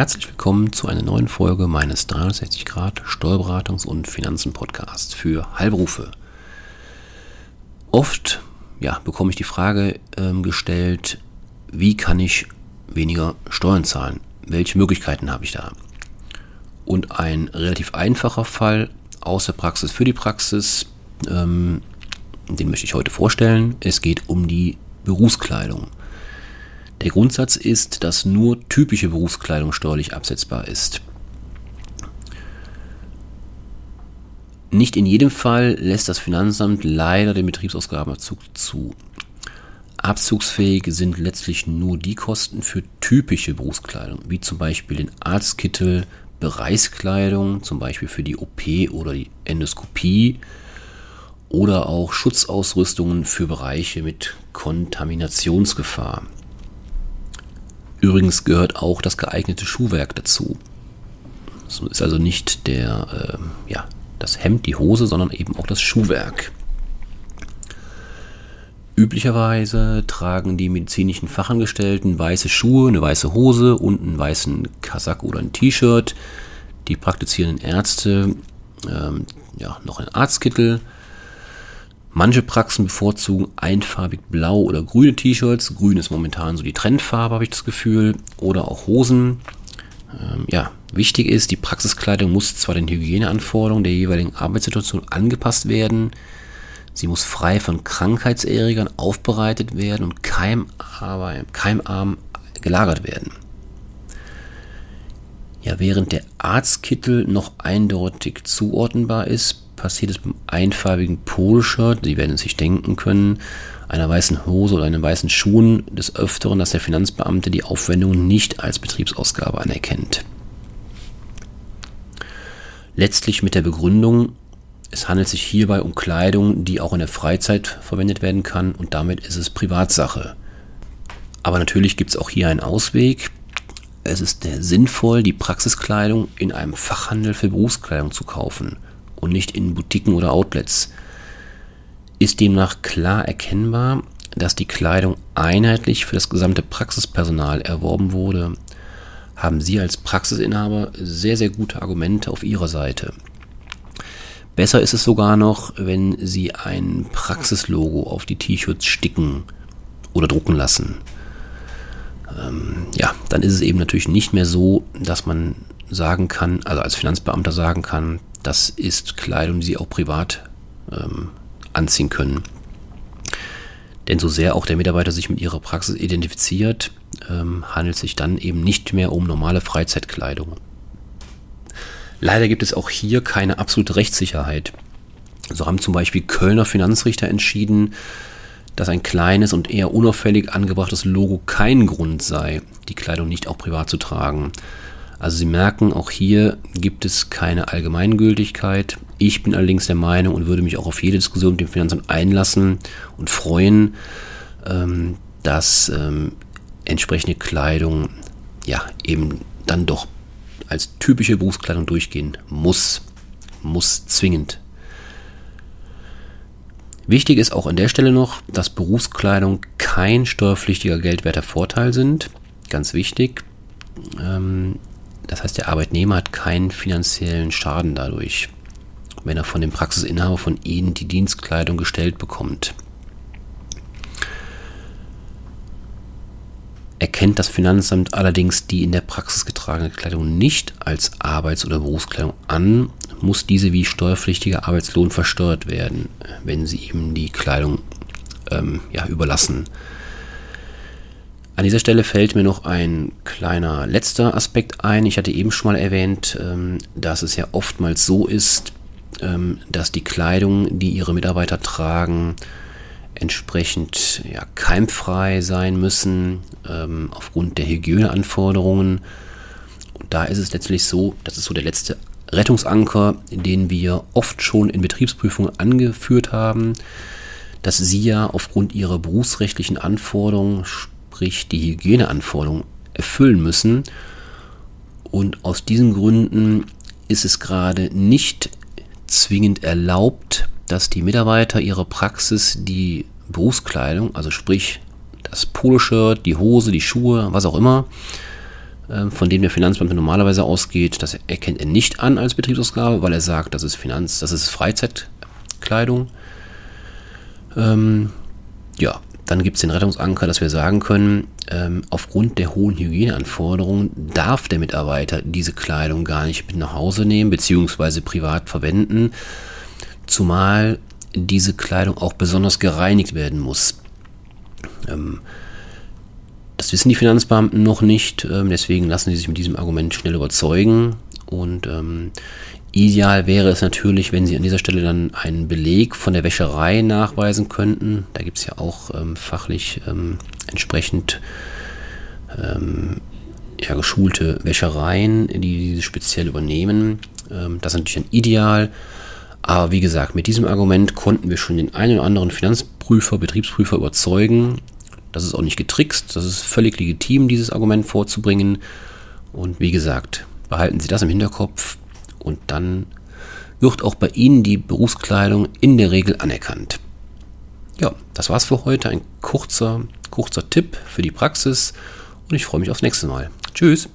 herzlich willkommen zu einer neuen Folge meines 360 Grad Steuerberatungs- und Finanzen-Podcasts für Heilberufe. Oft ja, bekomme ich die Frage ähm, gestellt, wie kann ich weniger Steuern zahlen? Welche Möglichkeiten habe ich da? Und ein relativ einfacher Fall aus der Praxis für die Praxis, ähm, den möchte ich heute vorstellen. Es geht um die Berufskleidung. Der Grundsatz ist, dass nur typische Berufskleidung steuerlich absetzbar ist. Nicht in jedem Fall lässt das Finanzamt leider den Betriebsausgabenabzug zu. Abzugsfähig sind letztlich nur die Kosten für typische Berufskleidung, wie zum Beispiel den Arztkittel, Bereichskleidung, zum Beispiel für die OP oder die Endoskopie, oder auch Schutzausrüstungen für Bereiche mit Kontaminationsgefahr. Übrigens gehört auch das geeignete Schuhwerk dazu. Es ist also nicht der, äh, ja, das Hemd, die Hose, sondern eben auch das Schuhwerk. Üblicherweise tragen die medizinischen Fachangestellten weiße Schuhe, eine weiße Hose und einen weißen Kasak oder ein T-Shirt. Die praktizierenden Ärzte ähm, ja, noch einen Arztkittel, Manche Praxen bevorzugen einfarbig blau oder grüne T-Shirts. Grün ist momentan so die Trendfarbe, habe ich das Gefühl. Oder auch Hosen. Ähm, ja, wichtig ist, die Praxiskleidung muss zwar den Hygieneanforderungen der jeweiligen Arbeitssituation angepasst werden. Sie muss frei von Krankheitserregern aufbereitet werden und keimarm gelagert werden. Ja, während der Arztkittel noch eindeutig zuordnenbar ist, passiert es beim einfarbigen Poloshirt, Sie werden es sich denken können, einer weißen Hose oder einem weißen Schuhen des Öfteren, dass der Finanzbeamte die Aufwendungen nicht als Betriebsausgabe anerkennt. Letztlich mit der Begründung, es handelt sich hierbei um Kleidung, die auch in der Freizeit verwendet werden kann und damit ist es Privatsache. Aber natürlich gibt es auch hier einen Ausweg. Es ist sinnvoll, die Praxiskleidung in einem Fachhandel für Berufskleidung zu kaufen – und nicht in Boutiquen oder Outlets. Ist demnach klar erkennbar, dass die Kleidung einheitlich für das gesamte Praxispersonal erworben wurde, haben Sie als Praxisinhaber sehr, sehr gute Argumente auf Ihrer Seite. Besser ist es sogar noch, wenn Sie ein Praxislogo auf die T-Shirts sticken oder drucken lassen. Ähm, ja, dann ist es eben natürlich nicht mehr so, dass man sagen kann, also als Finanzbeamter sagen kann, das ist Kleidung, die Sie auch privat ähm, anziehen können. Denn so sehr auch der Mitarbeiter sich mit ihrer Praxis identifiziert, ähm, handelt es sich dann eben nicht mehr um normale Freizeitkleidung. Leider gibt es auch hier keine absolute Rechtssicherheit. So haben zum Beispiel Kölner Finanzrichter entschieden, dass ein kleines und eher unauffällig angebrachtes Logo kein Grund sei, die Kleidung nicht auch privat zu tragen. Also Sie merken, auch hier gibt es keine Allgemeingültigkeit. Ich bin allerdings der Meinung und würde mich auch auf jede Diskussion mit dem Finanzamt einlassen und freuen, ähm, dass ähm, entsprechende Kleidung ja eben dann doch als typische Berufskleidung durchgehen muss. Muss zwingend. Wichtig ist auch an der Stelle noch, dass Berufskleidung kein steuerpflichtiger geldwerter Vorteil sind. Ganz wichtig. Ähm, das heißt, der Arbeitnehmer hat keinen finanziellen Schaden dadurch, wenn er von dem Praxisinhaber von Ihnen die Dienstkleidung gestellt bekommt. Erkennt das Finanzamt allerdings die in der Praxis getragene Kleidung nicht als Arbeits- oder Berufskleidung an, muss diese wie steuerpflichtiger Arbeitslohn versteuert werden, wenn Sie ihm die Kleidung ähm, ja, überlassen. An dieser Stelle fällt mir noch ein kleiner letzter Aspekt ein. Ich hatte eben schon mal erwähnt, ähm, dass es ja oftmals so ist, ähm, dass die Kleidung, die ihre Mitarbeiter tragen, entsprechend ja, keimfrei sein müssen ähm, aufgrund der Hygieneanforderungen. Und da ist es letztlich so, das ist so der letzte Rettungsanker, den wir oft schon in Betriebsprüfungen angeführt haben, dass sie ja aufgrund ihrer berufsrechtlichen Anforderungen, sprich die Hygieneanforderungen erfüllen müssen. Und aus diesen Gründen ist es gerade nicht zwingend erlaubt, dass die Mitarbeiter ihrer Praxis die Berufskleidung, also sprich das Poloshirt, die Hose, die Schuhe, was auch immer, ähm, von dem der Finanzbeamte normalerweise ausgeht, das erkennt er nicht an als Betriebsausgabe, weil er sagt, das ist Finanz, das ist Freizeitkleidung. Ähm, ja, dann gibt es den Rettungsanker, dass wir sagen können, ähm, aufgrund der hohen Hygieneanforderungen darf der Mitarbeiter diese Kleidung gar nicht mit nach Hause nehmen bzw. privat verwenden, zumal diese Kleidung auch besonders gereinigt werden muss. Ähm, das wissen die Finanzbeamten noch nicht, ähm, deswegen lassen sie sich mit diesem Argument schnell überzeugen. Und ähm, ideal wäre es natürlich, wenn sie an dieser Stelle dann einen Beleg von der Wäscherei nachweisen könnten. Da gibt es ja auch ähm, fachlich ähm, entsprechend ähm, ja, geschulte Wäschereien, die diese speziell übernehmen. Ähm, das ist natürlich ein Ideal. Aber wie gesagt, mit diesem Argument konnten wir schon den einen oder anderen Finanzprüfer, Betriebsprüfer überzeugen, das ist auch nicht getrickst, das ist völlig legitim, dieses Argument vorzubringen. Und wie gesagt, behalten Sie das im Hinterkopf und dann wird auch bei Ihnen die Berufskleidung in der Regel anerkannt. Ja, das war's für heute. Ein kurzer, kurzer Tipp für die Praxis und ich freue mich aufs nächste Mal. Tschüss!